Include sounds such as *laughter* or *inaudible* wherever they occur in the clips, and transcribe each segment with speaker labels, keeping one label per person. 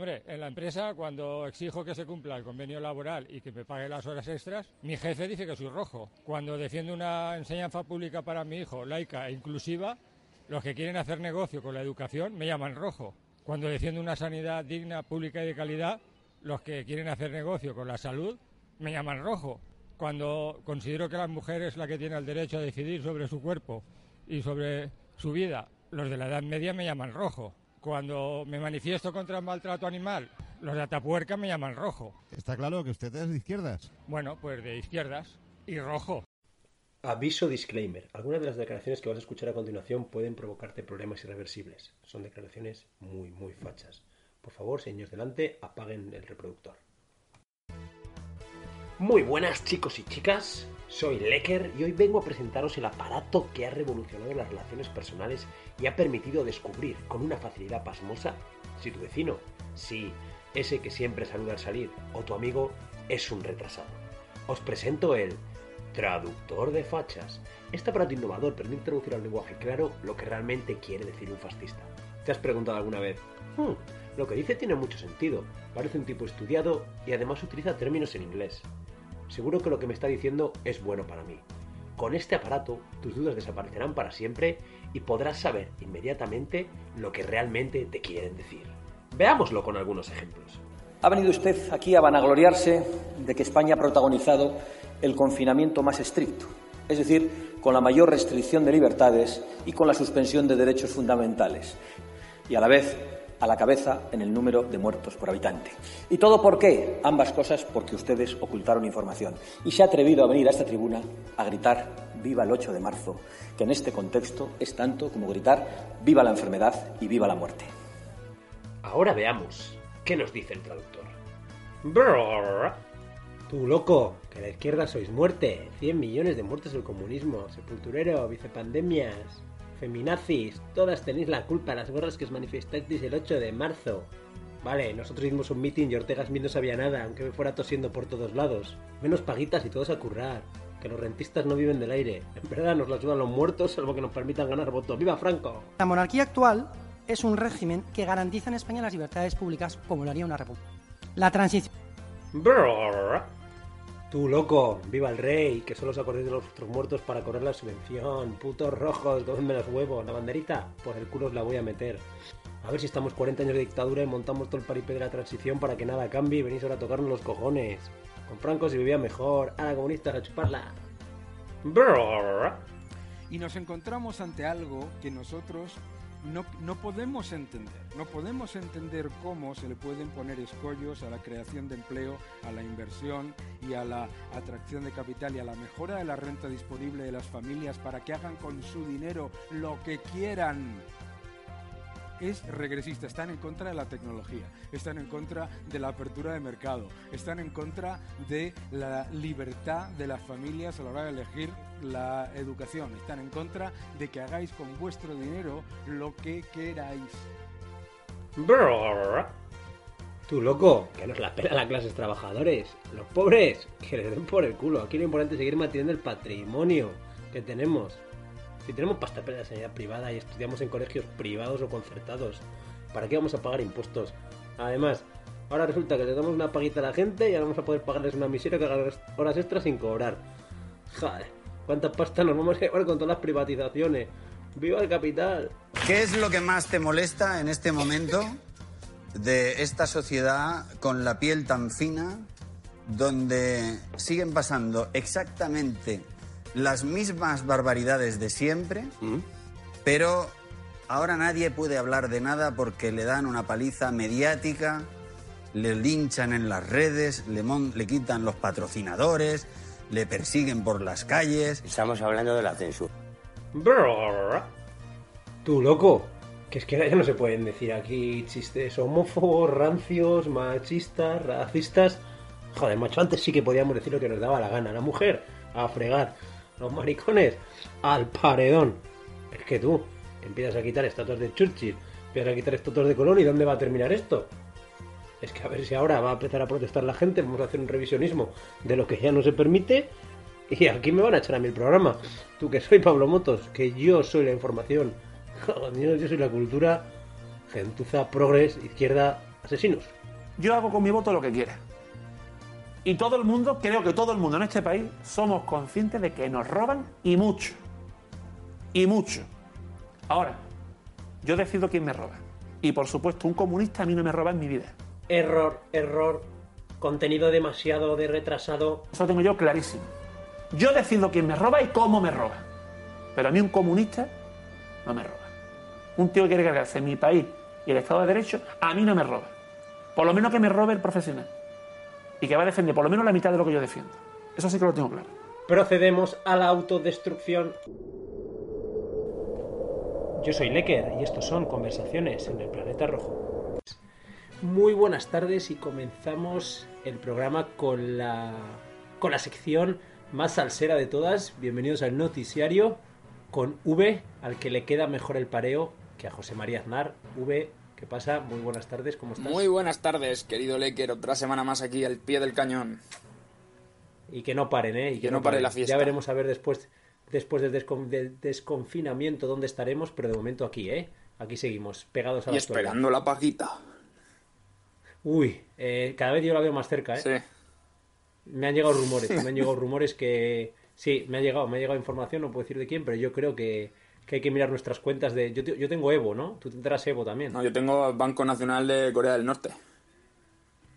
Speaker 1: Hombre, en la empresa, cuando exijo que se cumpla el convenio laboral y que me pague las horas extras, mi jefe dice que soy rojo. Cuando defiendo una enseñanza pública para mi hijo, laica e inclusiva, los que quieren hacer negocio con la educación me llaman rojo. Cuando defiendo una sanidad digna, pública y de calidad, los que quieren hacer negocio con la salud me llaman rojo. Cuando considero que la mujer es la que tiene el derecho a decidir sobre su cuerpo y sobre su vida, los de la Edad Media me llaman rojo. Cuando me manifiesto contra el maltrato animal, los de Atapuerca me llaman rojo.
Speaker 2: Está claro que usted es de izquierdas.
Speaker 1: Bueno, pues de izquierdas y rojo.
Speaker 3: Aviso disclaimer. Algunas de las declaraciones que vas a escuchar a continuación pueden provocarte problemas irreversibles. Son declaraciones muy, muy fachas. Por favor, señores delante, apaguen el reproductor. Muy buenas chicos y chicas, soy Lecker y hoy vengo a presentaros el aparato que ha revolucionado las relaciones personales y ha permitido descubrir con una facilidad pasmosa si tu vecino, sí, ese que siempre saluda al salir, o tu amigo es un retrasado. Os presento el traductor de fachas. Este aparato innovador permite traducir al lenguaje claro lo que realmente quiere decir un fascista. ¿Te has preguntado alguna vez? "Hmm, lo que dice tiene mucho sentido, parece un tipo estudiado y además utiliza términos en inglés. Seguro que lo que me está diciendo es bueno para mí. Con este aparato, tus dudas desaparecerán para siempre y podrás saber inmediatamente lo que realmente te quieren decir. Veámoslo con algunos ejemplos.
Speaker 4: Ha venido usted aquí a vanagloriarse de que España ha protagonizado el confinamiento más estricto, es decir, con la mayor restricción de libertades y con la suspensión de derechos fundamentales, y a la vez a la cabeza en el número de muertos por habitante. ¿Y todo por qué? Ambas cosas porque ustedes ocultaron información. Y se ha atrevido a venir a esta tribuna a gritar viva el 8 de marzo, que en este contexto es tanto como gritar viva la enfermedad y viva la muerte.
Speaker 3: Ahora veamos qué nos dice el traductor. Brrr. Tú loco, que la izquierda sois muerte. 100 millones de muertos del comunismo, sepulturero, vicepandemias, feminazis. Todas tenéis la culpa, las gorras que os manifestasteis el 8 de marzo. Vale, nosotros hicimos un meeting y Ortega Smith no sabía nada, aunque me fuera tosiendo por todos lados. Menos paguitas y todos a currar. Que los rentistas no viven del aire. En verdad nos la sudan los muertos, salvo que nos permitan ganar votos. ¡Viva Franco!
Speaker 5: La monarquía actual es un régimen que garantiza en España las libertades públicas como lo haría una república. La transición.
Speaker 3: Brrr. Tú loco, viva el rey, que solo os acordéis de los otros muertos para cobrar la subvención. Putos rojos, cómenme los huevos. La banderita, por el culo os la voy a meter. A ver si estamos 40 años de dictadura y montamos todo el paripé de la transición para que nada cambie y venís ahora a tocarnos los cojones. Con Franco se vivía mejor, ahora comunistas a chuparla.
Speaker 6: Y nos encontramos ante algo que nosotros no, no podemos entender. No podemos entender cómo se le pueden poner escollos a la creación de empleo, a la inversión y a la atracción de capital y a la mejora de la renta disponible de las familias para que hagan con su dinero lo que quieran es regresista, están en contra de la tecnología, están en contra de la apertura de mercado, están en contra de la libertad de las familias a la hora de elegir la educación, están en contra de que hagáis con vuestro dinero lo que queráis.
Speaker 3: Brrr. Tú loco, que nos la pela la clases trabajadores. Los pobres, que les den por el culo. Aquí lo importante es seguir manteniendo el patrimonio que tenemos. Si tenemos pasta para la sanidad privada y estudiamos en colegios privados o concertados, ¿para qué vamos a pagar impuestos? Además, ahora resulta que le damos una paguita a la gente y ahora vamos a poder pagarles una miseria que haga horas extras sin cobrar. Joder, cuánta pasta nos vamos a llevar con todas las privatizaciones. ¡Viva el capital!
Speaker 7: ¿Qué es lo que más te molesta en este momento de esta sociedad con la piel tan fina, donde siguen pasando exactamente las mismas barbaridades de siempre, pero ahora nadie puede hablar de nada porque le dan una paliza mediática, le linchan en las redes, le, mon- le quitan los patrocinadores, le persiguen por las calles.
Speaker 8: Estamos hablando de la censura.
Speaker 3: Brrr. Tú loco, que es que ya no se pueden decir aquí chistes homófobos, rancios, machistas, racistas. Joder, macho, antes sí que podíamos decir lo que nos daba la gana. La mujer, a fregar. Los maricones, al paredón. Es que tú, empiezas a quitar estatuas de Churchill, empiezas a quitar estatuas de Colón, ¿y dónde va a terminar esto? Es que a ver si ahora va a empezar a protestar la gente, vamos a hacer un revisionismo de lo que ya no se permite. Y aquí me van a echar a mí el programa. Tú que soy Pablo Motos, que yo soy la información. *laughs* Joder, yo soy la cultura. Gentuza, progres, izquierda, asesinos.
Speaker 9: Yo hago con mi voto lo que quiera. Y todo el mundo, creo que todo el mundo en este país, somos conscientes de que nos roban y mucho. Y mucho. Ahora, yo decido quién me roba. Y por supuesto, un comunista a mí no me roba en mi vida.
Speaker 3: Error, error, contenido demasiado de retrasado.
Speaker 9: Eso lo tengo yo clarísimo. Yo decido quién me roba y cómo me roba. Pero a mí un comunista no me roba. Un tío que quiere cargarse mi país y el Estado de Derecho, a mí no me roba. Por lo menos que me robe el profesional. Y que va a defender por lo menos la mitad de lo que yo defiendo. Eso sí que lo tengo claro.
Speaker 3: Procedemos a la autodestrucción. Yo soy Lecker y estos son conversaciones en el planeta rojo. Muy buenas tardes y comenzamos el programa con la con la sección más salsera de todas. Bienvenidos al noticiario con V, al que le queda mejor el pareo que a José María Aznar. V, ¿qué pasa? Muy buenas tardes, ¿cómo estás?
Speaker 10: Muy buenas tardes, querido Lecker. Otra semana más aquí al pie del cañón.
Speaker 3: Y que no paren, ¿eh? Y
Speaker 10: que no pare la fiesta.
Speaker 3: Ya veremos a ver después después del, descon- del desconfinamiento dónde estaremos, pero de momento aquí, ¿eh? Aquí seguimos, pegados a
Speaker 10: Y
Speaker 3: la actualidad.
Speaker 10: esperando la paguita.
Speaker 3: Uy, eh, cada vez yo la veo más cerca, ¿eh?
Speaker 10: Sí.
Speaker 3: Me han llegado rumores, *laughs* me han llegado rumores que... Sí, me ha llegado, me ha llegado información, no puedo decir de quién, pero yo creo que, que hay que mirar nuestras cuentas de... Yo, yo tengo Evo, ¿no? Tú tendrás Evo también.
Speaker 10: No, yo tengo Banco Nacional de Corea del Norte.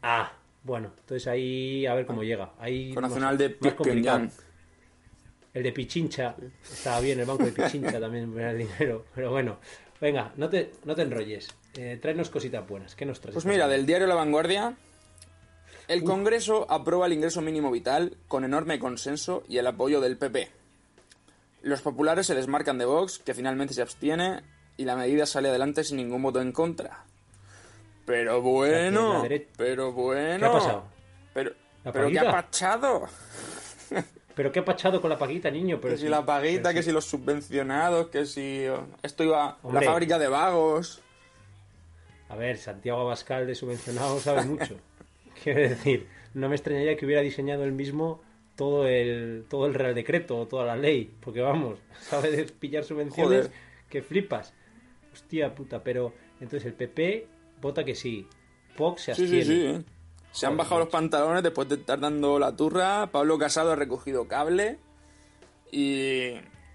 Speaker 3: Ah, bueno, entonces ahí a ver cómo llega. Ahí
Speaker 10: Nacional de. Pyongyang.
Speaker 3: El de Pichincha, estaba bien, el banco de Pichincha también me da el dinero, pero bueno. Venga, no te, no te enrolles. Eh, tráenos cositas buenas. ¿Qué nos traes?
Speaker 10: Pues mira, del diario La Vanguardia. El Congreso aprueba el ingreso mínimo vital con enorme consenso y el apoyo del PP. Los populares se desmarcan de Vox, que finalmente se abstiene, y la medida sale adelante sin ningún voto en contra. Pero bueno,
Speaker 3: dere-
Speaker 10: pero bueno.
Speaker 3: ¿Qué ha pasado?
Speaker 10: Pero,
Speaker 3: ¿La
Speaker 10: pero ¿qué ha pachado?
Speaker 3: ¿Pero qué ha pachado con la paguita, niño? Pero
Speaker 10: Que si la paguita,
Speaker 3: pero
Speaker 10: que si los subvencionados, que si oh, esto iba
Speaker 3: Hombre.
Speaker 10: la fábrica de vagos.
Speaker 3: A ver, Santiago Abascal de subvencionado sabe mucho. *laughs* Quiero decir, no me extrañaría que hubiera diseñado él mismo todo el, todo el Real Decreto toda la ley. Porque vamos, *laughs* sabe de pillar subvenciones
Speaker 10: Joder.
Speaker 3: que flipas. Hostia puta, pero entonces el PP vota que sí. Vox se
Speaker 10: Sí,
Speaker 3: abstiene.
Speaker 10: sí, sí. ¿eh? Se han bajado los pantalones después de estar dando la turra. Pablo Casado ha recogido cable. Y,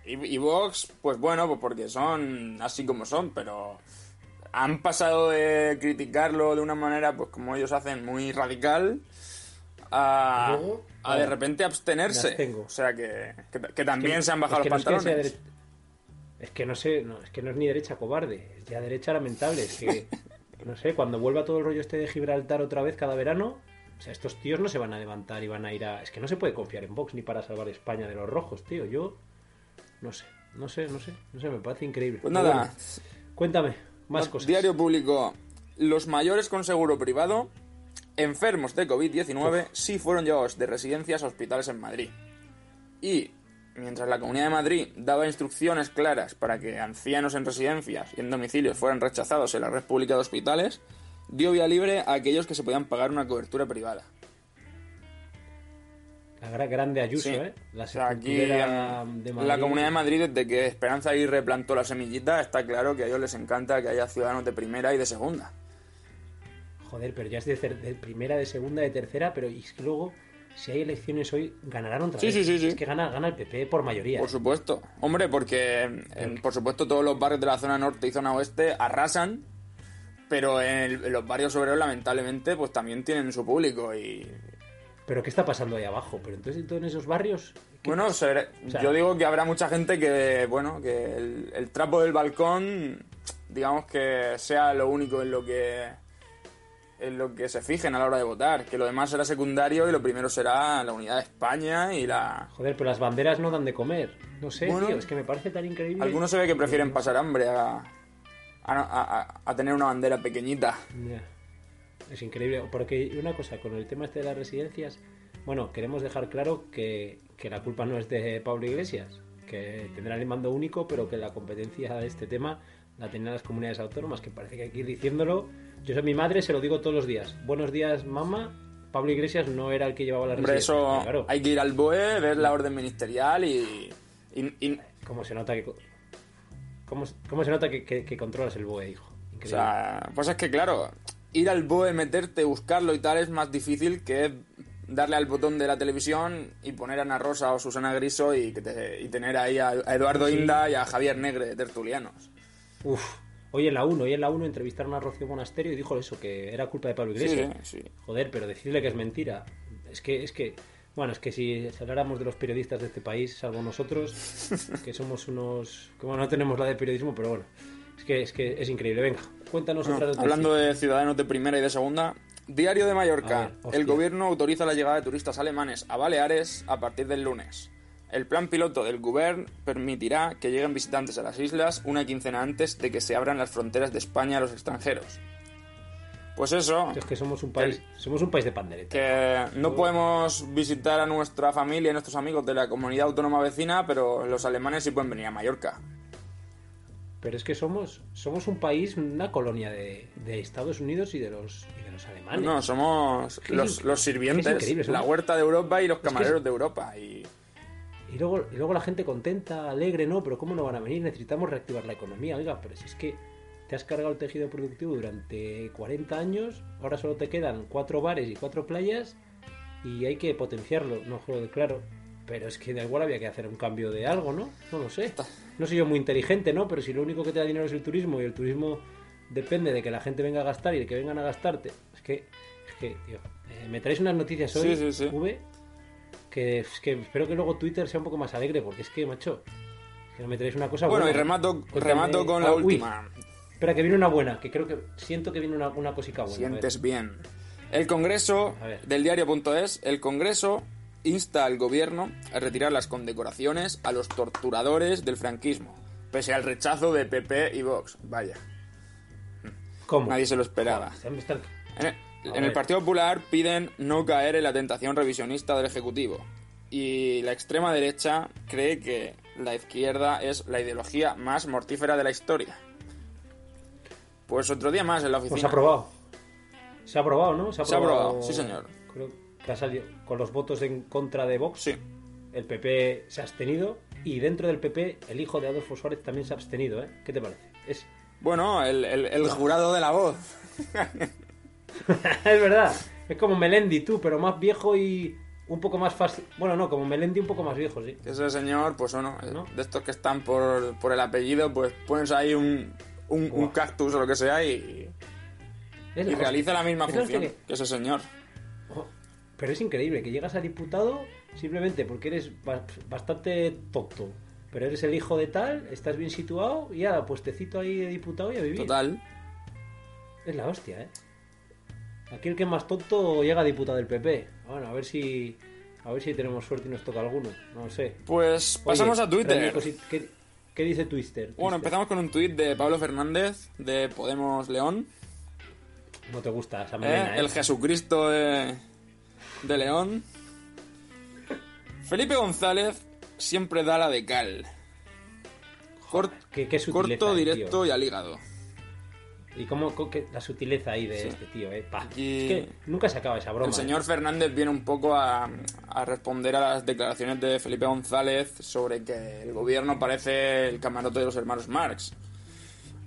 Speaker 10: y, y Vox, pues bueno, pues porque son así como son, pero han pasado de criticarlo de una manera, pues como ellos hacen, muy radical, a,
Speaker 3: Luego,
Speaker 10: a de repente abstenerse. O sea que, que, que también
Speaker 3: que-
Speaker 10: se han bajado los
Speaker 3: no es
Speaker 10: pantalones.
Speaker 3: Es que no sé, no, es que no es ni derecha cobarde, es ya derecha lamentable. Es que, *laughs* no sé, cuando vuelva todo el rollo este de Gibraltar otra vez cada verano, o sea, estos tíos no se van a levantar y van a ir a. Es que no se puede confiar en Vox ni para salvar España de los rojos, tío. Yo, no sé, no sé, no sé, no sé, me parece increíble.
Speaker 10: Pues nada,
Speaker 3: bueno, cuéntame, más cosas.
Speaker 10: Diario Público. Los mayores con seguro privado, enfermos de COVID-19, sí fueron llevados de residencias a hospitales en Madrid. Y mientras la Comunidad de Madrid daba instrucciones claras para que ancianos en residencias y en domicilios fueran rechazados en la red pública de hospitales, dio vía libre a aquellos que se podían pagar una cobertura privada.
Speaker 3: La gra- grande Ayuso,
Speaker 10: Sí.
Speaker 3: ¿eh? La
Speaker 10: O sea, aquí
Speaker 3: de Madrid.
Speaker 10: la Comunidad de Madrid, desde que Esperanza Aguirre plantó la semillita, está claro que a ellos les encanta que haya ciudadanos de primera y de segunda.
Speaker 3: Joder, pero ya es de, primera, de segunda, de tercera, pero y es que luego, si hay elecciones hoy, ganarán otra
Speaker 10: Sí,
Speaker 3: vez.
Speaker 10: sí, sí, sí.
Speaker 3: Es que gana, gana el PP por mayoría.
Speaker 10: Por supuesto. Hombre, porque en- por supuesto todos los barrios de la zona norte y zona oeste arrasan, pero en, el- en los barrios obreros lamentablemente pues también tienen su público y
Speaker 3: Pero ¿qué está pasando ahí abajo? Pero entonces en esos barrios... ¿qué
Speaker 10: bueno,
Speaker 3: O sea-
Speaker 10: yo digo que habrá mucha gente que bueno, que el, el trapo del balcón digamos que sea lo único en lo que en lo que se fijen a la hora de votar, que lo demás será secundario y lo primero será la unidad de España y la
Speaker 3: Joder, pero las banderas no dan de comer. No sé,
Speaker 10: Bueno,
Speaker 3: tío, es que me parece tan increíble.
Speaker 10: algunos se ve que prefieren pasar hambre a, a, a- a tener una bandera pequeñita.
Speaker 3: Es increíble, porque una cosa, con el tema este de las residencias, bueno, queremos dejar claro que, que la culpa no es de Pablo Iglesias, que tendrá el mando único, pero que la competencia de este tema la tienen las comunidades autónomas, que parece que hay que ir diciéndolo. Yo soy mi madre, se lo digo todos los días. Buenos días, mamá. Pablo Iglesias no era el que llevaba la
Speaker 10: Hombre, eso
Speaker 3: Claro,
Speaker 10: hay que ir al BOE, ver la orden ministerial y, y- y-
Speaker 3: ¿cómo se nota que... ¿Cómo, cómo se nota que, que- que controlas el BOE, hijo?
Speaker 10: o sea, pues es que claro, ir al BOE, meterte, buscarlo y tal es más difícil que darle al botón de la televisión y poner a Ana Rosa o Susana Griso y, que te- y tener ahí a, a Eduardo
Speaker 3: Sí.
Speaker 10: Inda y a Javier Negre tertulianos.
Speaker 3: Uf. Hoy en la 1, hoy en la 1 entrevistaron a Rocío Monasterio y dijo eso, que era culpa de Pablo Iglesias.
Speaker 10: Sí, sí.
Speaker 3: Joder, pero decirle que es mentira. Es que, es que, bueno, es que si habláramos de los periodistas de este país, salvo nosotros, *laughs* que somos unos, que bueno, no tenemos la de periodismo, pero bueno, es que es que es increíble. Venga, cuéntanos
Speaker 10: Bueno,
Speaker 3: otra noticia.
Speaker 10: hablando de ciudadanos de primera y de segunda, Diario de Mallorca.
Speaker 3: ver,
Speaker 10: el gobierno autoriza la llegada de turistas alemanes a Baleares a partir del lunes. El plan piloto del Govern permitirá que lleguen visitantes a las islas una quincena antes de que se abran las fronteras de España a los extranjeros. Pues eso,
Speaker 3: Es que somos un país, somos un país de pandereta.
Speaker 10: que no podemos visitar a nuestra familia y nuestros amigos de la comunidad autónoma vecina, pero los alemanes sí pueden venir a Mallorca.
Speaker 3: Pero es que somos, somos un país, una colonia de, de Estados Unidos y de los, y de los alemanes.
Speaker 10: No, somos los, los sirvientes, la huerta de Europa y los
Speaker 3: que es-
Speaker 10: camareros de Europa. Y
Speaker 3: Y luego, y luego la gente contenta, alegre, no, pero ¿cómo no van a venir? Necesitamos reactivar la economía, oiga, pero si es que te has cargado el tejido productivo durante 40 años, ahora solo te quedan cuatro bares y cuatro playas y hay que potenciarlo, no joder, claro. Pero es que da igual había que hacer un cambio de algo, ¿no? No lo sé. No soy yo muy inteligente, ¿no? Pero si lo único que te da dinero es el turismo y el turismo depende de que la gente venga a gastar y de que vengan a gastarte. Es que, es que, tío, eh, me traéis unas noticias hoy,
Speaker 10: Sí, sí, sí.
Speaker 3: V, que, es que espero que luego Twitter sea un poco más alegre, porque es que, macho, que no me traéis una cosa
Speaker 10: bueno, y
Speaker 3: buena.
Speaker 10: remato,
Speaker 3: Cuéntame-
Speaker 10: remato con la
Speaker 3: Ah, uy,
Speaker 10: última.
Speaker 3: espera, que viene una buena, que creo que siento que viene una, una cosica buena.
Speaker 10: Sientes bien. El Congreso, del diario.es, el Congreso insta al gobierno a retirar las condecoraciones a los torturadores del franquismo, pese al rechazo de PP y Vox. Vaya,
Speaker 3: ¿Cómo?
Speaker 10: nadie se lo esperaba.
Speaker 3: Están-
Speaker 10: En el, Partido Popular piden no caer en la tentación revisionista del Ejecutivo. Y la extrema derecha cree que la izquierda es la ideología más mortífera de la historia. Pues otro día más en la
Speaker 3: Pues
Speaker 10: oficina.
Speaker 3: se ha aprobado. Se ha aprobado, ¿no?
Speaker 10: Se ha aprobado, sí, señor.
Speaker 3: Creo que ha salido con los votos en contra de Vox.
Speaker 10: Sí.
Speaker 3: El PP se ha abstenido y dentro del PP el hijo de Adolfo Suárez también se ha abstenido, ¿eh? ¿Qué te parece? Es,
Speaker 10: Bueno, el, el- el jurado de la voz. *laughs* *laughs*
Speaker 3: es verdad. Es como Melendi, tú, pero más viejo y un poco más fácil. Bueno, no, como Melendi un poco más viejo, sí.
Speaker 10: Ese señor, pues o no,
Speaker 3: ¿No?
Speaker 10: de estos que están por, por el apellido, pues pones ahí un, un, cactus o lo que sea y, y
Speaker 3: la
Speaker 10: realiza la misma función
Speaker 3: que-
Speaker 10: que ese señor.
Speaker 3: Jo, Pero es increíble que llegas a diputado simplemente porque eres ba- bastante tonto. Pero eres el hijo de tal, estás bien situado y ya, pues te cito ahí de diputado y a vivir.
Speaker 10: Total.
Speaker 3: Es la hostia, ¿eh? Aquí el que es más tonto llega a diputado del PP. Bueno, a ver si a ver si tenemos suerte y nos toca alguno. No lo sé.
Speaker 10: Pues
Speaker 3: Oye,
Speaker 10: pasamos a Twitter.
Speaker 3: cosi- ¿Qué, qué dice Twitter?
Speaker 10: Bueno, empezamos con un tuit de Pablo Fernández de Podemos León.
Speaker 3: No te gusta esa
Speaker 10: ¿eh?
Speaker 3: melena, ¿eh?
Speaker 10: El Jesucristo de, de León. Felipe González siempre da la de cal. Cort-
Speaker 3: Qué, qué sutileza,
Speaker 10: corto,
Speaker 3: eh,
Speaker 10: directo
Speaker 3: tío.
Speaker 10: y al hígado.
Speaker 3: Y cómo, que- la sutileza ahí de
Speaker 10: Sí.
Speaker 3: este tío, ¿eh?
Speaker 10: Y-
Speaker 3: Es que nunca se acaba esa broma.
Speaker 10: El señor
Speaker 3: ¿eh?
Speaker 10: Fernández viene un poco a, a responder a las declaraciones de Felipe González sobre que el gobierno parece el camarote de los hermanos Marx.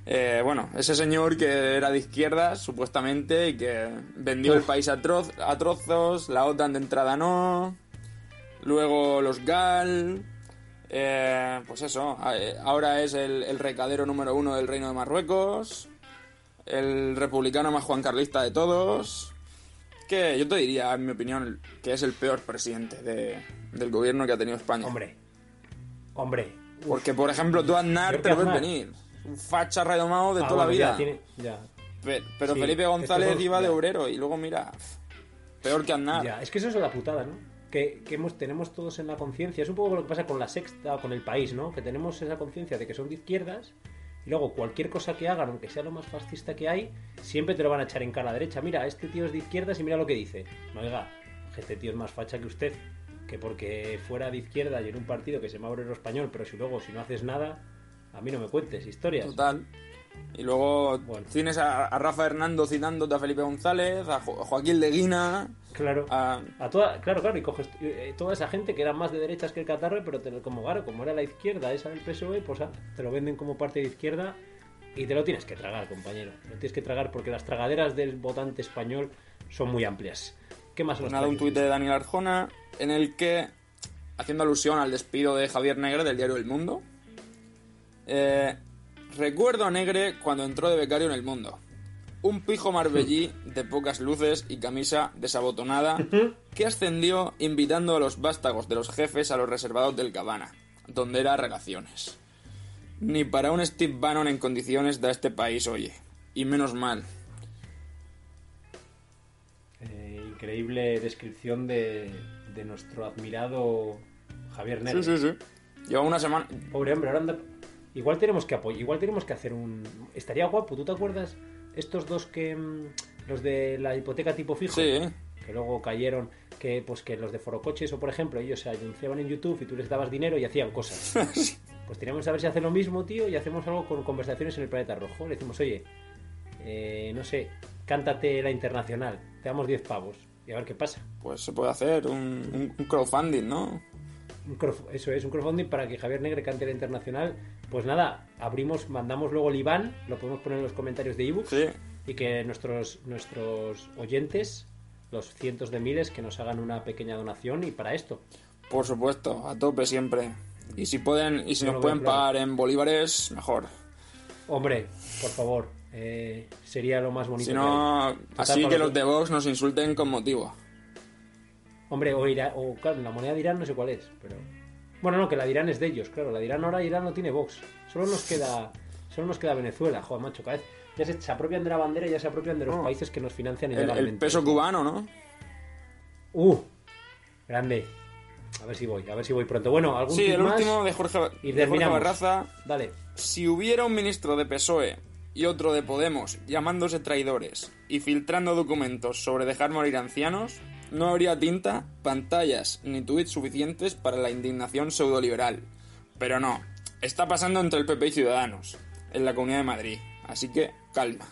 Speaker 10: Eh, bueno, ese señor que era de izquierdas, supuestamente, y que vendió el país a, troz- a trozos, la OTAN de entrada no, luego los GAL, eh, pues eso, eh, ahora es el, el recadero número uno del Reino de Marruecos, el republicano más juancarlista de todos, que yo te diría, en mi opinión, que es el peor presidente de- del gobierno que ha tenido España.
Speaker 3: Hombre. Hombre. Uf.
Speaker 10: Porque, por ejemplo, tú Aznar te lo ves
Speaker 3: Aznar.
Speaker 10: venir. Un facha redomado de
Speaker 3: Ah,
Speaker 10: toda
Speaker 3: bueno,
Speaker 10: la
Speaker 3: ya
Speaker 10: vida.
Speaker 3: tiene- ya.
Speaker 10: Pe- Pero
Speaker 3: Sí,
Speaker 10: Felipe González iba de
Speaker 3: ya.
Speaker 10: obrero y luego mira, peor que Aznar.
Speaker 3: Ya, es que eso es la putada, ¿no? Que, que hemos, tenemos todos en la conciencia. Es un poco lo que pasa con la sexta o con el país, ¿no? Que tenemos esa conciencia de que son de izquierdas y luego cualquier cosa que hagan, aunque sea lo más fascista que hay, siempre te lo van a echar en cara derecha. Mira, este tío es de izquierdas y mira lo que dice. No, oiga, este tío es más facha que usted. Que porque fuera de izquierda y en un partido que se llama Obrero Español, pero si luego, si no haces nada, a mí no me cuentes historias.
Speaker 10: Total. Y luego
Speaker 3: Bueno.
Speaker 10: tienes a, a Rafa Hernando citándote a Felipe González, a, Jo- a Joaquín Leguina,
Speaker 3: Claro.
Speaker 10: a...
Speaker 3: A toda, claro, claro, y coges eh, toda esa gente que era más de derechas que el catarro, pero te como, claro, como era la izquierda esa del PSOE, pues ah, te lo venden como parte de izquierda y te lo tienes que tragar, compañero. Lo tienes que tragar porque las tragaderas del votante español son muy amplias. ¿Qué más
Speaker 10: Pues nada, un tuit de Daniel Arjona en el que, haciendo alusión al despido de Javier Negre del diario El Mundo, eh, recuerdo a Negre cuando entró de becario en El Mundo. Un pijo marbellí *laughs* de pocas luces y camisa desabotonada que ascendió invitando a los vástagos de los jefes a los reservados del Cabana, donde era relaciones. Ni para un Steve Bannon en condiciones da este país, oye. Y menos mal.
Speaker 3: Eh, increíble descripción de, de nuestro admirado Javier Negre.
Speaker 10: Sí, sí, sí. Lleva una semana...
Speaker 3: Pobre hombre, ahora anda... Igual tenemos que apoyar, igual tenemos que hacer un... Estaría guapo, ¿tú te acuerdas? Estos dos que... mm, Los de la hipoteca tipo fijo.
Speaker 10: Sí.
Speaker 3: Que luego cayeron, que pues que los de Forocoches o por ejemplo, ellos se anunciaban en YouTube y tú les dabas dinero y hacían cosas. *laughs* Pues teníamos a ver si hace lo mismo, tío, y hacemos algo con conversaciones en el planeta rojo. Le decimos, oye, eh, no sé, cántate la internacional, te damos 10 pavos y a ver qué pasa.
Speaker 10: Pues se puede hacer un, un- un crowdfunding, ¿no?
Speaker 3: Un eso es, un crowdfunding para que Javier Negre cante la internacional. Pues nada, abrimos, mandamos luego el IBAN, lo podemos poner en los comentarios de ebook
Speaker 10: Sí.
Speaker 3: y que nuestros, nuestros oyentes, los cientos de miles, que nos hagan una pequeña donación y para esto.
Speaker 10: Por supuesto, a tope siempre. Y si pueden, y si nos pueden
Speaker 3: claro.
Speaker 10: pagar en bolívares, mejor.
Speaker 3: Hombre, por favor, eh, sería lo más bonito.
Speaker 10: Si
Speaker 3: que
Speaker 10: no.
Speaker 3: Total,
Speaker 10: así que los de Vox nos insulten con motivo.
Speaker 3: Hombre, o, Irán, o claro, la moneda de Irán no sé cuál es, pero... Bueno, no, que la de Irán es de ellos, claro. La de Irán ahora Irán no tiene Vox. Solo nos queda solo nos queda Venezuela, joder, macho. Cada vez ya se, se apropian de la bandera y ya se apropian de los
Speaker 10: Oh.
Speaker 3: países que nos financian
Speaker 10: El,
Speaker 3: ilegalmente.
Speaker 10: el peso cubano, ¿no?
Speaker 3: Uh, grande. A ver si voy, a ver si voy pronto. Bueno, algún
Speaker 10: Sí, el
Speaker 3: más?
Speaker 10: último de Jorge,
Speaker 3: Y
Speaker 10: de Jorge. Barraza.
Speaker 3: Dale.
Speaker 10: Si hubiera un ministro de PSOE y otro de Podemos llamándose traidores y filtrando documentos sobre dejar morir ancianos, no habría tinta, pantallas ni tweets suficientes para la indignación pseudoliberal. Pero no, está pasando entre el PP y Ciudadanos, en la Comunidad de Madrid. Así que calma.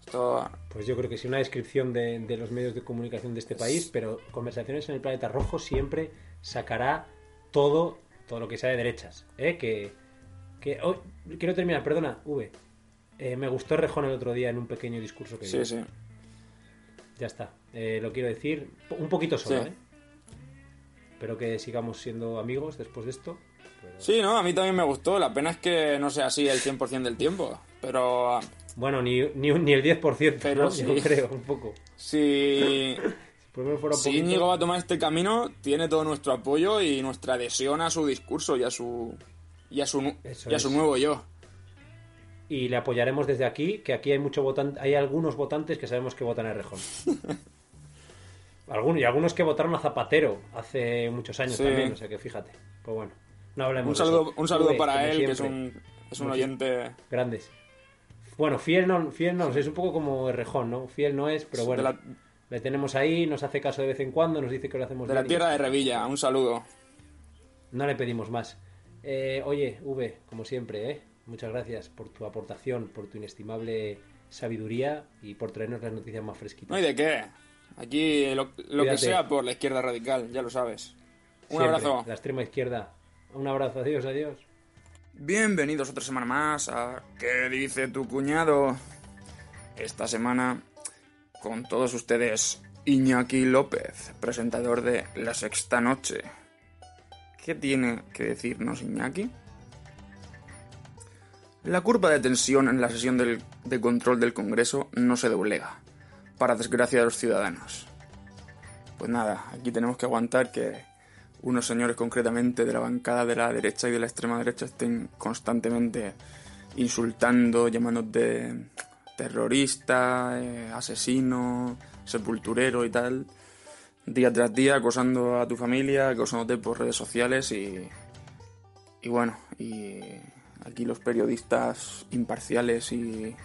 Speaker 10: Esto
Speaker 3: Pues yo creo que sí, una descripción de, de los medios de comunicación de este país, pero Conversaciones en el Planeta Rojo siempre sacará todo, todo lo que sea de derechas. ¿eh? Que, que oh, quiero terminar, perdona, V. Eh, me gustó Rejón el otro día en un pequeño discurso que
Speaker 10: Sí,
Speaker 3: dio.
Speaker 10: sí.
Speaker 3: Ya está. Eh, lo quiero decir un poquito solo,
Speaker 10: Sí.
Speaker 3: ¿eh? Espero que sigamos siendo amigos después de esto.
Speaker 10: Sí, no, a mí también me gustó. La pena es que no sea así el 100% del tiempo. Pero
Speaker 3: Bueno, ni, ni, ni el 10%,
Speaker 10: Pero
Speaker 3: ¿no?
Speaker 10: sí.
Speaker 3: Yo creo, un poco. fuera un
Speaker 10: si
Speaker 3: poquito.
Speaker 10: Íñigo va a tomar este camino, tiene todo nuestro apoyo y nuestra adhesión a su discurso y a su, y a su,
Speaker 3: Eso
Speaker 10: y a su nuevo yo.
Speaker 3: Y le apoyaremos desde aquí, que aquí hay mucho votante, hay algunos votantes que sabemos que votan a Rejón. *laughs* algunos, y algunos que votaron a Zapatero hace muchos años
Speaker 10: Sí.
Speaker 3: también, o sea que fíjate. Pues bueno, no hablemos
Speaker 10: Un
Speaker 3: de
Speaker 10: saludo,
Speaker 3: eso.
Speaker 10: un saludo
Speaker 3: Uve,
Speaker 10: para él, que es
Speaker 3: siempre,
Speaker 10: un, es un oyente
Speaker 3: Grandes. Bueno, fiel no, fiel no, es un poco como Rejón, ¿no? Fiel no es, pero bueno.
Speaker 10: de la,
Speaker 3: Le tenemos ahí, nos hace caso de vez en cuando, nos dice que lo hacemos
Speaker 10: de la
Speaker 3: bien y
Speaker 10: tierra de Revilla. Un saludo.
Speaker 3: No le pedimos más. Eh, oye, V, como siempre, ¿eh? muchas gracias por tu aportación, por tu inestimable sabiduría y por traernos las noticias más fresquitas.
Speaker 10: No hay de qué. Aquí lo, lo que sea por la izquierda radical, ya lo sabes. Un
Speaker 3: Siempre,
Speaker 10: abrazo.
Speaker 3: La extrema izquierda. Un abrazo, adiós, adiós.
Speaker 10: Bienvenidos otra semana más a ¿Qué dice tu cuñado? Esta semana con todos ustedes Iñaki López, presentador de La Sexta Noche. ¿Qué tiene que decirnos Iñaki? La curva de tensión en la sesión del- de control del Congreso no se doblega, para desgracia de los ciudadanos. Pues nada, aquí tenemos que aguantar que unos señores concretamente de la bancada de la derecha y de la extrema derecha estén constantemente insultando, llamándote terrorista, eh, asesino, sepulturero y tal, día tras día acosando a tu familia, acosándote por redes sociales y, y bueno, y aquí los periodistas imparciales y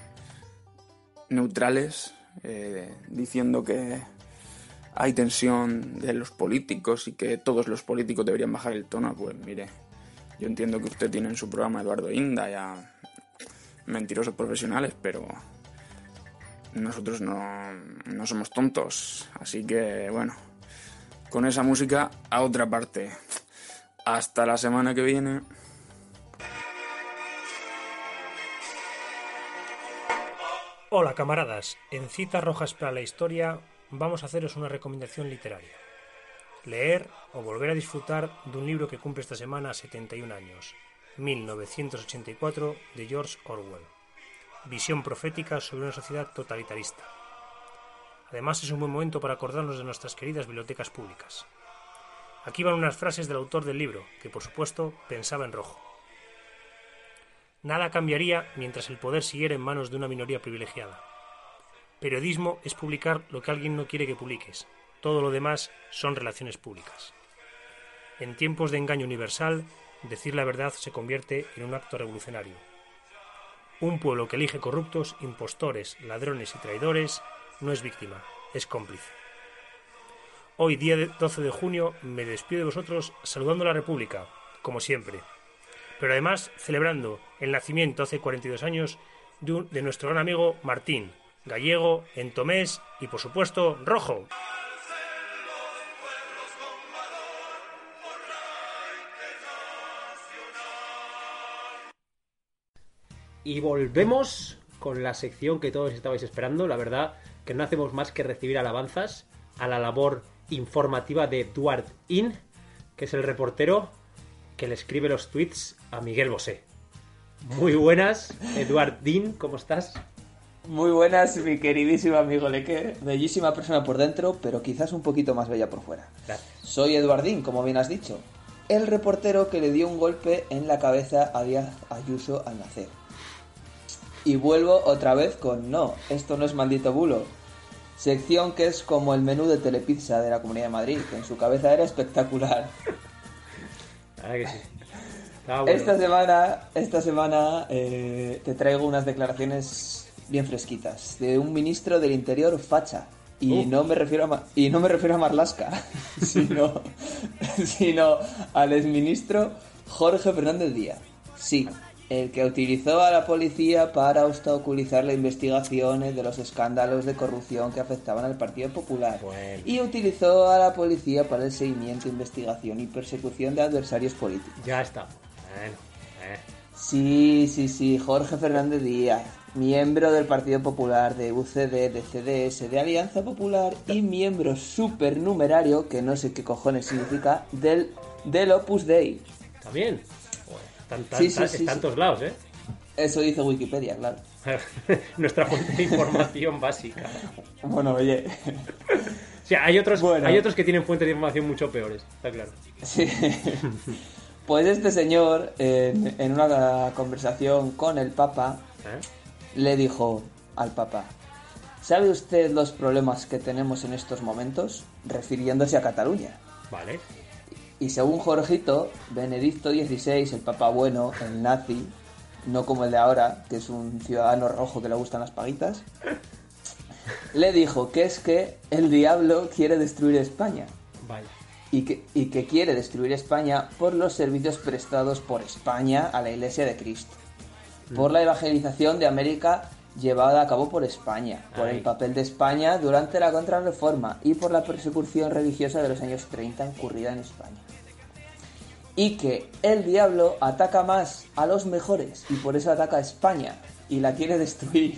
Speaker 10: neutrales eh, diciendo que hay tensión de los políticos y que todos los políticos deberían bajar el tono, pues mire, yo entiendo que usted tiene en su programa a Eduardo Inda y a mentirosos profesionales, pero nosotros no, no somos tontos, así que bueno, con esa música a otra parte. Hasta la semana que viene.
Speaker 11: Hola camaradas, en Citas Rojas para la Historia vamos a haceros una recomendación literaria. Leer o volver a disfrutar de un libro que cumple esta semana 71 años, 1984 de George Orwell. Visión profética sobre una sociedad totalitarista. Además es un buen momento para acordarnos de nuestras queridas bibliotecas públicas. Aquí van unas frases del autor del libro, que por supuesto pensaba en rojo. Nada cambiaría mientras el poder siguiera en manos de una minoría privilegiada. Periodismo es publicar lo que alguien no quiere que publiques. Todo lo demás son relaciones públicas. En tiempos de engaño universal, decir la verdad se convierte en un acto revolucionario. Un pueblo que elige corruptos, impostores, ladrones y traidores no es víctima, es cómplice. Hoy, día 12 de junio, me despido de vosotros saludando a la República, como siempre, pero además celebrando el nacimiento hace 42 años de, un- de nuestro gran amigo Martín, gallego, entomés y por supuesto rojo.
Speaker 3: Y volvemos con la sección que todos estabais esperando. La verdad que no hacemos más que recibir alabanzas a la labor informativa de Eduard In, que es el reportero que le escribe los tweets a Miguel Bosé. Muy buenas, Eduard Din, ¿cómo estás?
Speaker 12: Muy buenas, mi queridísimo amigo Leque. Bellísima persona por dentro, pero quizás un poquito más bella por fuera. Soy Eduardín, como bien has dicho. El reportero que le dio un golpe en la cabeza a Díaz Ayuso al nacer. Y vuelvo otra vez con no, esto no es maldito bulo. Sección que es como el menú de Telepizza de la Comunidad de Madrid, que en su cabeza era espectacular.
Speaker 3: Que sí. Estaba bueno.
Speaker 12: Esta semana, esta semana eh, te traigo unas declaraciones bien fresquitas de un ministro del Interior facha. Y
Speaker 3: Uh.
Speaker 12: no me refiero a y no me refiero a Marlasca, *laughs* sino, *laughs* sino al exministro Jorge Fernández Díaz. Sí, el que utilizó a la policía para obstaculizar la investigación de los escándalos de corrupción que afectaban al Partido Popular. Y utilizó a la policía para el seguimiento, investigación y persecución de adversarios políticos.
Speaker 3: Ya está. Bueno, eh.
Speaker 12: Sí, sí, sí, Jorge Fernández Díaz, miembro del Partido Popular, de UCD, de CDS, de Alianza Popular y miembro supernumerario, que no sé qué cojones significa, del, del Opus Dei.
Speaker 3: ¿También? Están, tan-
Speaker 12: Sí, sí,
Speaker 3: tan-
Speaker 12: sí,
Speaker 3: está en
Speaker 12: sí.
Speaker 3: todos lados, ¿eh?
Speaker 12: Eso dice Wikipedia, claro. *laughs*
Speaker 3: Nuestra fuente de información básica.
Speaker 12: Bueno, oye.
Speaker 3: O sea, hay otros,
Speaker 12: Bueno.
Speaker 3: hay otros que tienen fuentes de información mucho peores, está claro.
Speaker 12: Sí. Pues este señor, en, en una conversación con el Papa,
Speaker 3: ¿Eh?
Speaker 12: le dijo al Papa, ¿sabe usted los problemas que tenemos en estos momentos? Refiriéndose a Cataluña.
Speaker 3: Vale.
Speaker 12: Y según Jorgito, Benedicto XVI, el Papa bueno, el nazi, no como el de ahora, que es un ciudadano rojo que le gustan las paguitas, le dijo que es que el diablo quiere destruir España.
Speaker 3: Vaya.
Speaker 12: y que, y que quiere destruir España por los servicios prestados por España a la Iglesia de Cristo, por la evangelización de América llevada a cabo por España, por
Speaker 3: Ay.
Speaker 12: el papel de España durante la contrarreforma y por la persecución religiosa de los años 30 ocurrida en España. Y que el diablo ataca más a los mejores y por eso ataca a España y la quiere destruir.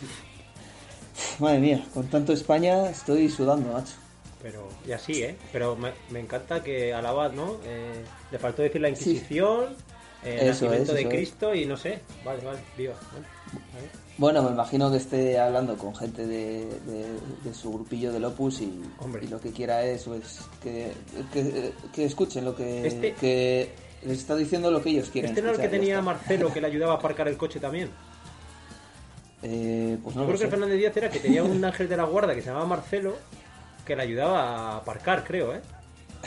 Speaker 12: *laughs* Madre mía, con tanto España estoy sudando, macho.
Speaker 3: Pero, y así, ¿eh? Pero me, me encanta que al abad, ¿no? Eh, le faltó decir la Inquisición, el
Speaker 12: Eso
Speaker 3: nacimiento
Speaker 12: es,
Speaker 3: de
Speaker 12: eso es.
Speaker 3: Cristo y no sé. Vale, vale, viva. Bueno, vale.
Speaker 12: Bueno, me imagino que esté hablando con gente de, de- de su grupillo del Opus y, y lo que quiera es pues, que, que, que escuchen lo que,
Speaker 3: Este-
Speaker 12: que les está diciendo lo que ellos quieren.
Speaker 3: Este no era el que tenía. Marcelo que le *laughs* ayudaba a aparcar el coche también.
Speaker 12: Eh, pues no
Speaker 3: Yo creo que
Speaker 12: sé.
Speaker 3: Fernández Díaz era que tenía un ángel de la guarda que se llamaba Marcelo que le ayudaba a aparcar, creo, ¿eh?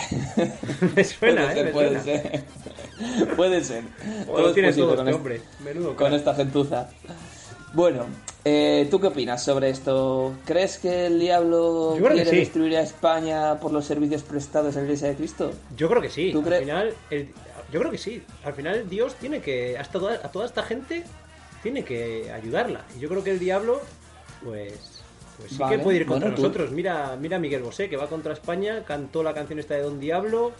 Speaker 3: *laughs* me suena,
Speaker 12: puede
Speaker 3: ¿eh?
Speaker 12: ser, *laughs* puede ser. puede ser. Todo
Speaker 3: todo
Speaker 12: con
Speaker 3: este
Speaker 12: est-
Speaker 3: hombre. Menudo
Speaker 12: con esta gentuza. Bueno, eh, ¿tú qué opinas sobre esto? ¿Crees que el diablo
Speaker 3: Yo creo que
Speaker 12: quiere
Speaker 3: sí.
Speaker 12: destruir a España por los servicios prestados a la Iglesia de Cristo?
Speaker 3: Yo creo que sí.
Speaker 12: ¿Tú
Speaker 3: Al final, el- yo creo que sí. Al final Dios tiene que, hasta toda, a toda esta gente, tiene que ayudarla. Y yo creo que el diablo, pues, pues sí
Speaker 12: Vale,
Speaker 3: que puede ir contra
Speaker 12: bueno, tú-
Speaker 3: nosotros. Mira, mira a Miguel Bosé, que va contra España, cantó la canción esta de Don Diablo.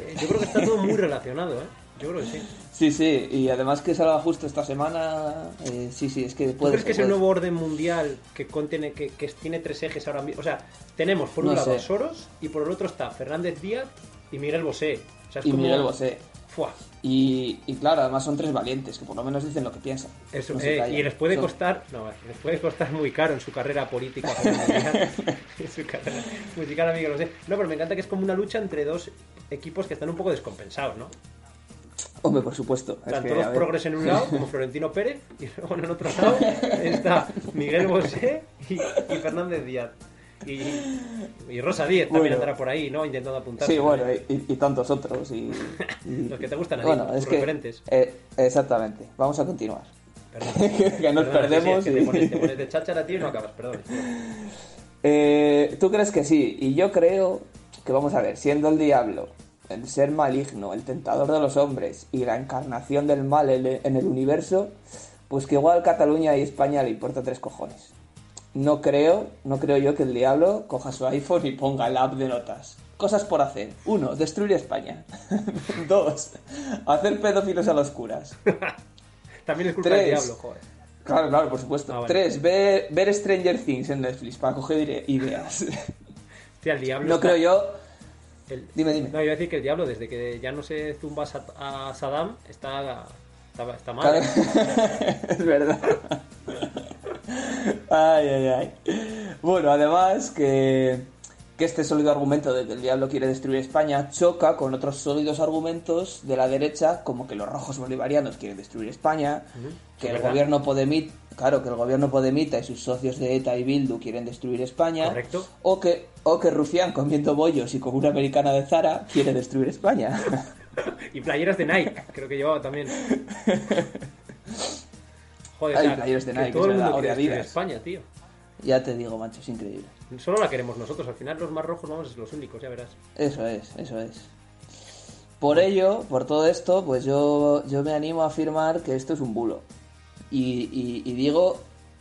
Speaker 3: Eh, yo creo que está todo muy relacionado, ¿eh? Yo creo que sí.
Speaker 12: Sí, sí, y además que salga justo esta semana, eh, sí, sí, es que
Speaker 3: ¿Tú
Speaker 12: puede
Speaker 3: crees que es
Speaker 12: ser,
Speaker 3: el nuevo orden mundial que contiene que, que tiene tres ejes ahora mismo? O sea, tenemos por un
Speaker 12: No
Speaker 3: lado
Speaker 12: sé.
Speaker 3: Soros y por el otro está Fernández Díaz y Miguel Bosé. O sea, es
Speaker 12: Y
Speaker 3: como-
Speaker 12: Miguel Bosé.
Speaker 3: Fuá.
Speaker 12: Y, y claro, además son tres valientes, que por lo menos dicen lo que piensan.
Speaker 3: Eso,
Speaker 12: No
Speaker 3: eh, y les puede costar, no, les puede costar muy caro en su carrera política. *laughs* En su carrera musical, a Miguel Bosé. No, pero me encanta que es como una lucha entre dos equipos que están un poco descompensados, ¿no?
Speaker 12: Hombre, por supuesto. es
Speaker 3: Están
Speaker 12: que,
Speaker 3: todos progres en un lado, como *laughs* Florentino Pérez, y luego en el otro lado está *laughs* Miguel Bosé y, y Fernández Díaz. Y, y Rosa Díez también
Speaker 12: Bueno.
Speaker 3: andará por ahí, ¿no? Intentando apuntarse.
Speaker 12: Sí, bueno, y, y tantos otros. Y, *laughs*
Speaker 3: Los que te gustan a ti,
Speaker 12: bueno, es que,
Speaker 3: referentes.
Speaker 12: eh, exactamente. Vamos a continuar.
Speaker 3: Perdón. *laughs*
Speaker 12: que nos
Speaker 3: Perdona, sí, sí,
Speaker 12: perdemos.
Speaker 3: es que te, pones, te pones *laughs* de cháchara, tío, y no acabas, perdón.
Speaker 12: Eh, ¿Tú crees que sí? Y yo creo que, vamos a ver, siendo el diablo, el ser maligno, el tentador de los hombres y la encarnación del mal en en el universo, pues que igual Cataluña y España le importa tres cojones. No creo, no creo yo que el diablo coja su iPhone y ponga el app de notas. Cosas por hacer. Uno, destruir España. *laughs* Dos, hacer pedófilos a los curas. *laughs*
Speaker 3: También es culpa del
Speaker 12: Tres.
Speaker 3: diablo, joder.
Speaker 12: Claro, claro, por supuesto.
Speaker 3: Ah, vale.
Speaker 12: Tres, ver, ver Stranger Things en Netflix para coger ide- ideas. *laughs*
Speaker 3: Hostia, el diablo.
Speaker 12: No
Speaker 3: está-
Speaker 12: creo yo.
Speaker 3: el-
Speaker 12: Dime, dime.
Speaker 3: No, iba a decir que el diablo, desde que ya no se zumba a Sa- a Saddam, está, está, está mal.
Speaker 12: Claro. es verdad. Ay, ay, ay. Bueno, además que, que este sólido argumento de que el diablo quiere destruir España choca con otros sólidos argumentos de la derecha, como que los rojos bolivarianos quieren destruir España, que el
Speaker 3: verdad.
Speaker 12: gobierno podemita, claro, que el gobierno podemita y sus socios de ETA y Bildu quieren destruir España,
Speaker 3: Correcto.
Speaker 12: o que o que Rufián comiendo bollos y con una americana de Zara quiere destruir España. *laughs*
Speaker 3: Y playeras de Nike, creo que llevaba también. *laughs* Joder,
Speaker 12: Hay playeras de
Speaker 3: que
Speaker 12: Nike,
Speaker 3: todo el mundo quiere. España, tío.
Speaker 12: ya te digo, macho, es increíble.
Speaker 3: Solo la queremos nosotros, al final los más rojos vamos a ser los únicos, ya verás.
Speaker 12: Eso es, eso es. Por ello, por todo esto, pues yo, yo me animo a afirmar que esto es un bulo. Y, y- y digo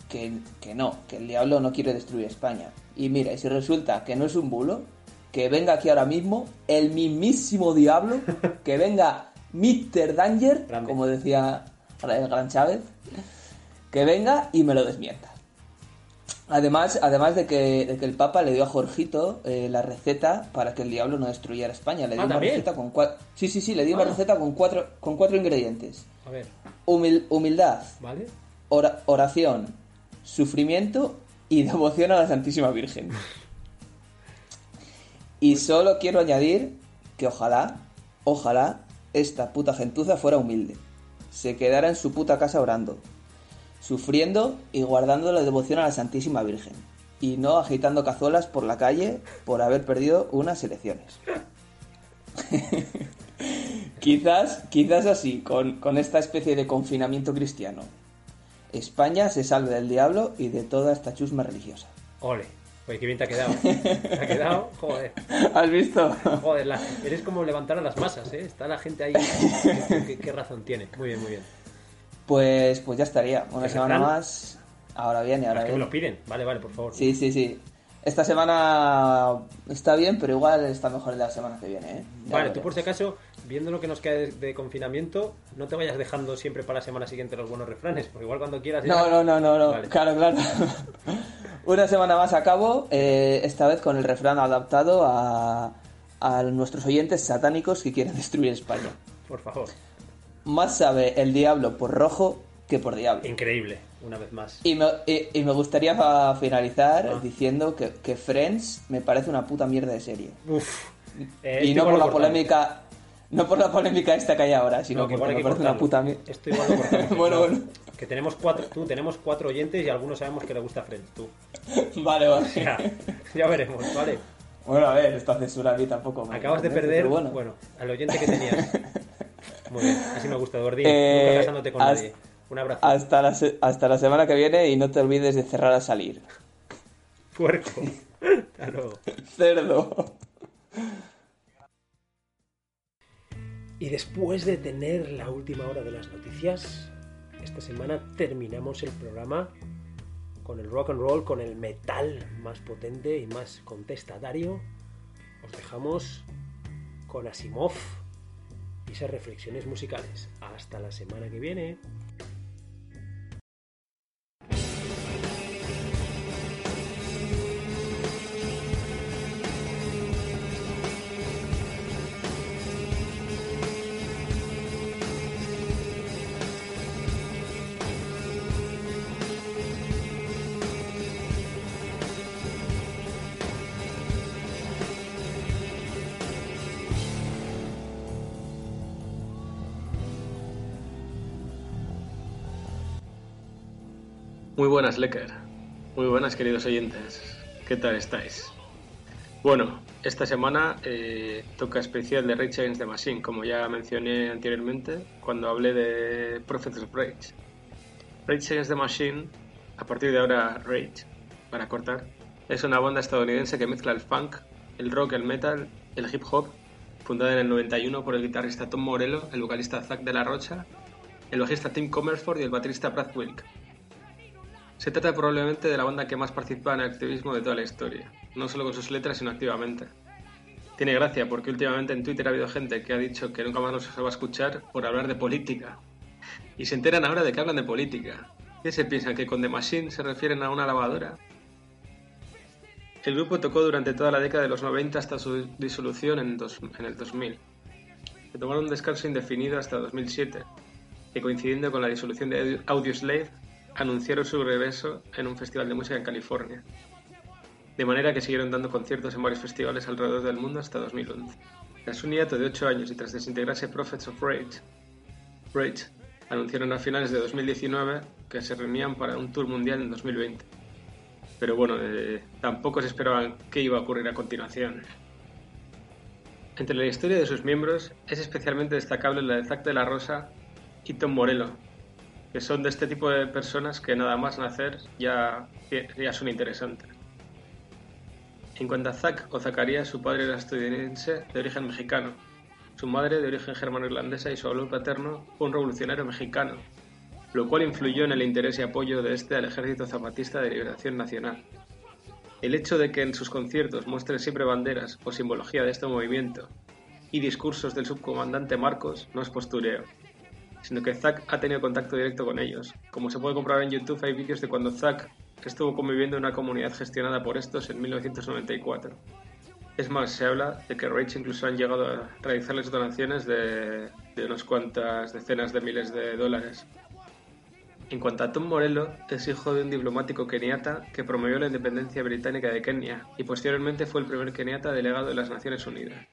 Speaker 12: que, que no, que el diablo no quiere destruir España. Y mira, y si resulta que no es un bulo, que venga aquí ahora mismo el mismísimo diablo, *laughs* que venga Mr. Danger,
Speaker 3: Grande.
Speaker 12: como decía el gran Chávez, que venga y me lo desmienta. Además, además de que, de que el Papa le dio a Jorgito eh, la receta para que el diablo no destruyera España. Le dio
Speaker 3: Ah,
Speaker 12: una
Speaker 3: ¿también?
Speaker 12: receta con cuatro. Sí, sí, sí, le dio una
Speaker 3: Ah.
Speaker 12: receta con cuatro, con cuatro ingredientes.
Speaker 3: A ver,
Speaker 12: Humil- humildad, oración, sufrimiento y devoción a la Santísima Virgen. *laughs* Y solo quiero añadir que ojalá, ojalá, esta puta gentuza fuera humilde. Se quedara en su puta casa orando, sufriendo y guardando la devoción a la Santísima Virgen. Y no agitando cazuelas por la calle por haber perdido unas elecciones. *laughs* quizás, quizás así, con, con esta especie de confinamiento cristiano, España se salve del diablo y de toda esta chusma religiosa.
Speaker 3: Ole. Oye, qué bien te ha quedado. *laughs* Te ha quedado, joder.
Speaker 12: ¿Has visto?
Speaker 3: Joder, la- eres como levantar a las masas, ¿eh? Está la gente ahí. ¿Qué, qué- qué razón tiene? Muy bien, muy bien.
Speaker 12: Pues, pues ya estaría. Una
Speaker 3: ¿El
Speaker 12: semana
Speaker 3: refrán?
Speaker 12: más. Ahora viene, ahora
Speaker 3: Las que me lo piden. Vale, vale, por favor.
Speaker 12: Sí, sí, sí. Esta semana está bien, pero igual está mejor de la semana que viene, ¿eh?
Speaker 3: Vale, tú por si acaso, viendo lo que nos queda de, de confinamiento, no te vayas dejando siempre para la semana siguiente los buenos refranes, porque igual cuando quieras... ya-
Speaker 12: No, no, no, no, no.
Speaker 3: Vale.
Speaker 12: Claro, claro. *laughs* Una semana más a cabo, eh, esta vez con el refrán adaptado a, a nuestros oyentes satánicos que quieren destruir España.
Speaker 3: Por favor.
Speaker 12: Más sabe el diablo por rojo que por diablo.
Speaker 3: Increíble, una vez más.
Speaker 12: Y me, y- y me gustaría finalizar
Speaker 3: Ah.
Speaker 12: diciendo que, que Friends me parece una puta mierda de serie.
Speaker 3: Uf. Eh,
Speaker 12: y no por la polémica, no por la polémica esta que hay ahora, sino
Speaker 3: No, que
Speaker 12: porque me parece una puta
Speaker 3: cortarlo.
Speaker 12: mierda.
Speaker 3: Esto igual lo cortamos. *laughs*
Speaker 12: Bueno,
Speaker 3: No,
Speaker 12: bueno.
Speaker 3: Que tenemos cuatro, tú, tenemos cuatro oyentes y algunos sabemos que le gusta Friends, tú. *laughs*
Speaker 12: Vale, vale.
Speaker 3: Ya, ya veremos, ¿vale?
Speaker 12: Bueno, a ver, esta censura a mí tampoco me
Speaker 3: Acabas de
Speaker 12: convence,
Speaker 3: perder, bueno.
Speaker 12: bueno.
Speaker 3: al oyente que tenías. *laughs* Muy bien, así me gusta, Gordín.
Speaker 12: Eh,
Speaker 3: Nunca casándote con nadie. Un abrazo.
Speaker 12: Hasta la, hasta la semana que viene y no te olvides de cerrar a salir.
Speaker 3: Puerco. *laughs* Hasta luego.
Speaker 12: Cerdo.
Speaker 11: Y después de tener la última hora de las noticias, esta semana terminamos el programa con el rock and roll, con el metal más potente y más contestatario. Os dejamos con Asimov
Speaker 3: esas reflexiones musicales. Hasta la semana que viene.
Speaker 13: Muy buenas, Lecker. Muy buenas, queridos oyentes. ¿Qué tal estáis? Bueno, esta semana eh, toca especial de Rage Against the Machine, como ya mencioné anteriormente cuando hablé de Prophets of Rage. Rage Against the Machine, a partir de ahora Rage, para cortar, es una banda estadounidense que mezcla el funk, el rock, el metal, el hip hop, fundada en el 91 por el guitarrista Tom Morello, el vocalista Zach de la Rocha, el bajista Tim Comerford y el baterista Brad Wilk. Se trata probablemente de la banda que más participa en el activismo de toda la historia, no solo con sus letras, sino activamente. Tiene gracia porque últimamente en Twitter ha habido gente que ha dicho que nunca más nos va a escuchar por hablar de política. Y se enteran ahora de que hablan de política. ¿Qué se piensan? ¿Que con The Machine se refieren a una lavadora? El grupo tocó durante toda la década de los 90 hasta su disolución en, en el 2000. Se tomaron un descanso indefinido hasta 2007, que coincidiendo con la disolución de Audioslave anunciaron su regreso en un festival de música en California. De manera que siguieron dando conciertos en varios festivales alrededor del mundo hasta 2011. Tras un hiato de 8 años y tras desintegrarse Prophets of Rage, Rage anunciaron a finales de 2019 que se reunían para un tour mundial en 2020. Pero bueno, eh, tampoco se esperaban qué iba a ocurrir a continuación. Entre la historia de sus miembros es especialmente destacable la de Zack de la Rosa y Tom Morello, son de este tipo de personas que nada más nacer ya, son interesantes. En cuanto a Zack o Zacarías, su padre era estadounidense de origen mexicano, su madre de origen germano-irlandesa y su abuelo paterno un revolucionario mexicano, lo cual influyó en el interés y apoyo de este al Ejército Zapatista de Liberación Nacional. El hecho de que en sus conciertos muestre siempre banderas o simbología de este movimiento y discursos del subcomandante Marcos no es postureo, sino que Zack ha tenido contacto directo con ellos. Como se puede comprobar en YouTube, hay vídeos de cuando Zack estuvo conviviendo en una comunidad gestionada por estos en 1994. Es más, se habla de que Rage incluso han llegado a realizarles donaciones de, de unas cuantas decenas de miles de dólares. En cuanto a Tom Morello, es hijo de un diplomático keniata que promovió la independencia británica de Kenia y posteriormente fue el primer keniata delegado de las Naciones Unidas.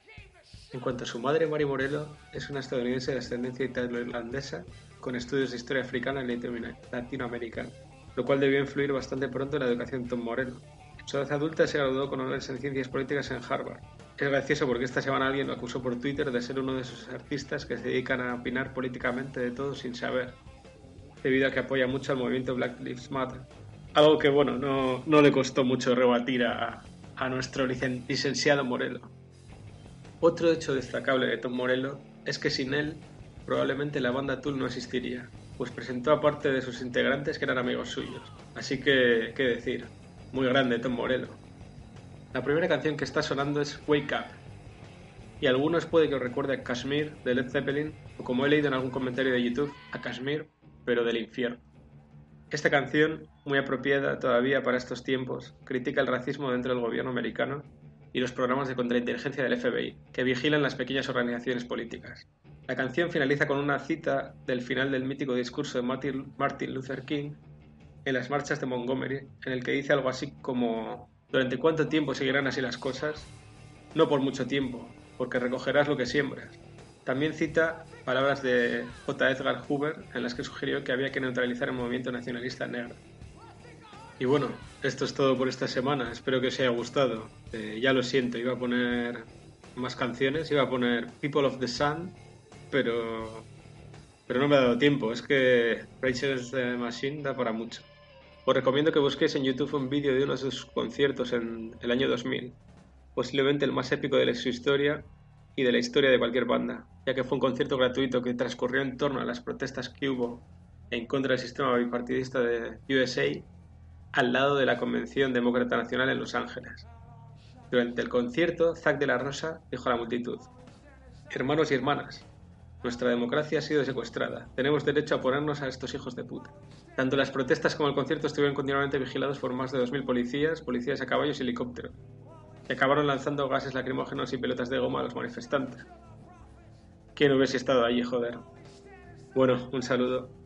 Speaker 13: En cuanto a su madre, Mari Morello, es una estadounidense de ascendencia italo-irlandesa con estudios de historia africana y latinoamericana, lo cual debió influir bastante pronto en la educación de Tom Morello. Su edad adulta se graduó con honores en ciencias políticas en Harvard. Es gracioso porque esta semana alguien lo acusó por Twitter de ser uno de esos artistas que se dedican a opinar políticamente de todo sin saber, debido a que apoya mucho al movimiento Black Lives Matter. Algo que, bueno, no, no le costó mucho rebatir a, a nuestro licenciado Morello. Otro hecho destacable de Tom Morello es que sin él probablemente la banda Tool no existiría, pues presentó a parte de sus integrantes que eran amigos suyos. Así que, qué decir, muy grande Tom Morello. La primera canción que está sonando es Wake Up, y algunos puede que os recuerde a Kashmir de Led Zeppelin, o como he leído en algún comentario de YouTube, a Kashmir, pero del infierno. Esta canción, muy apropiada todavía para estos tiempos, critica el racismo dentro del gobierno americano y los programas de contrainteligencia del FBI, que vigilan las pequeñas organizaciones políticas. La canción finaliza con una cita del final del mítico discurso de Martin Luther King en las marchas de Montgomery, en el que dice algo así como ¿Durante cuánto tiempo seguirán así las cosas? No por mucho tiempo, porque recogerás lo que siembras. También cita palabras de J. Edgar Hoover en las que sugirió que había que neutralizar el movimiento nacionalista negro. Y bueno, esto es todo por esta semana. Espero que os haya gustado. Eh, ya lo siento, iba a poner más canciones, iba a poner People of the Sun, pero, pero no me ha dado tiempo. Es que Rachel's Machine da para mucho. Os recomiendo que busquéis en YouTube un vídeo de uno de sus conciertos en el año 2000, posiblemente el más épico de su historia y de la historia de cualquier banda, ya que fue un concierto gratuito que transcurrió en torno a las protestas que hubo en contra del sistema bipartidista de USA al lado de la Convención Demócrata Nacional en Los Ángeles. Durante el concierto, Zack de la Rosa dijo a la multitud, Hermanos y hermanas, Nuestra democracia ha sido secuestrada. Tenemos derecho a ponernos a estos hijos de puta. Tanto las protestas como el concierto estuvieron continuamente vigilados por más de 2.000 policías, policías a caballos y helicópteros. Y acabaron lanzando gases lacrimógenos y pelotas de goma a los manifestantes. ¿Quién hubiese estado allí, joder? Bueno, un saludo.